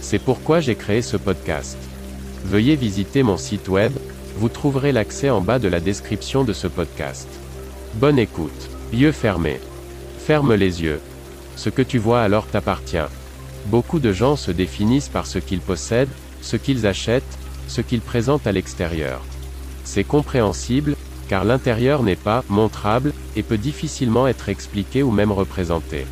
C'est pourquoi j'ai créé ce podcast. Veuillez visiter mon site web, vous trouverez l'accès en bas de la description de ce podcast. Bonne écoute. Yeux fermés. Ferme les yeux. Ce que tu vois alors t'appartient. Beaucoup de gens se définissent par ce qu'ils possèdent, ce qu'ils achètent, ce qu'ils présentent à l'extérieur. C'est compréhensible, car l'intérieur n'est pas montrable, et peut difficilement être expliqué ou même représenté.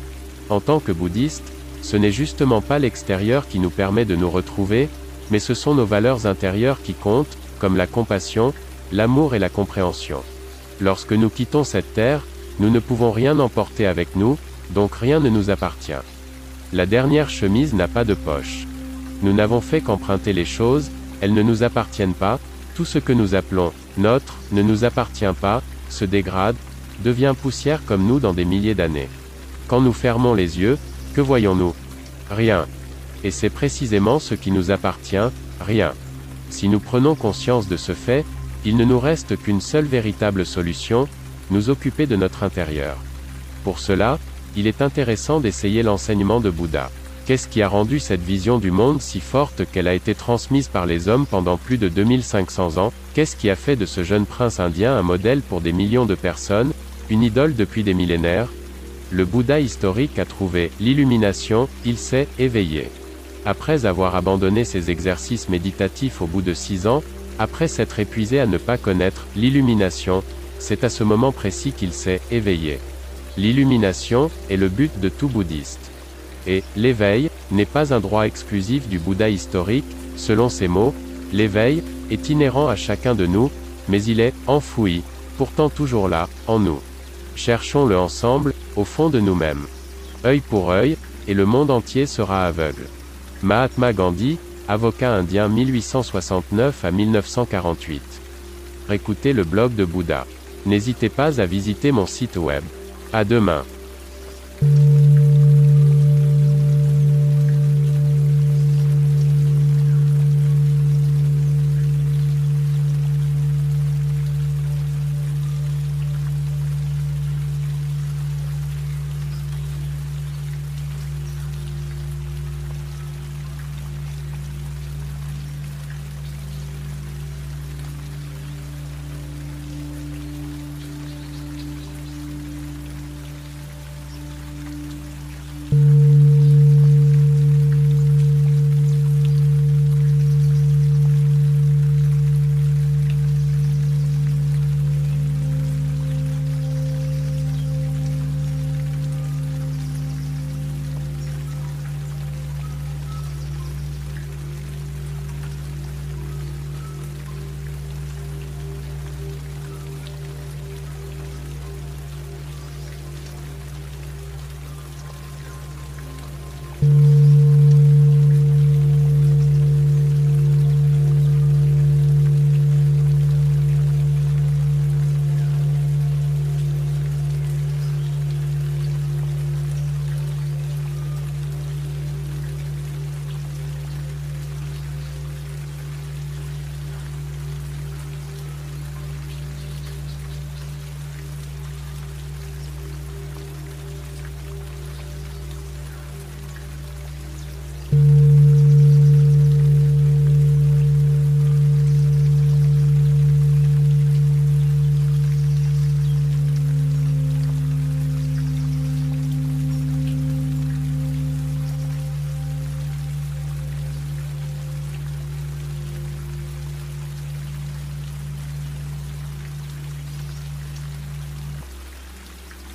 En tant que bouddhiste, ce n'est justement pas l'extérieur qui nous permet de nous retrouver, mais ce sont nos valeurs intérieures qui comptent, comme la compassion, l'amour et la compréhension. Lorsque nous quittons cette terre, nous ne pouvons rien emporter avec nous, donc rien ne nous appartient. La dernière chemise n'a pas de poche. Nous n'avons fait qu'emprunter les choses, elles ne nous appartiennent pas, tout ce que nous appelons notre ne nous appartient pas, se dégrade, devient poussière comme nous dans des milliers d'années. Quand nous fermons les yeux, que voyons-nous? Rien. Et c'est précisément ce qui nous appartient, rien. Si nous prenons conscience de ce fait, il ne nous reste qu'une seule véritable solution, nous occuper de notre intérieur. Pour cela, il est intéressant d'essayer l'enseignement de Bouddha. Qu'est-ce qui a rendu cette vision du monde si forte qu'elle a été transmise par les hommes pendant plus de 2500 ans? Qu'est-ce qui a fait de ce jeune prince indien un modèle pour des millions de personnes, une idole depuis des millénaires? Le Bouddha historique a trouvé l'illumination, il s'est éveillé. Après avoir abandonné ses exercices méditatifs au bout de six ans, après s'être épuisé à ne pas connaître l'illumination, c'est à ce moment précis qu'il s'est éveillé. L'illumination est le but de tout bouddhiste. Et, l'éveil, n'est pas un droit exclusif du Bouddha historique, selon ses mots, l'éveil, est inhérent à chacun de nous, mais il est, enfoui, pourtant toujours là, en nous. Cherchons-le ensemble, au fond de nous-mêmes. Œil pour œil, et le monde entier sera aveugle. Mahatma Gandhi, avocat indien 1869 à 1948. Écoutez le blog de Bouddha. N'hésitez pas à visiter mon site web. À demain.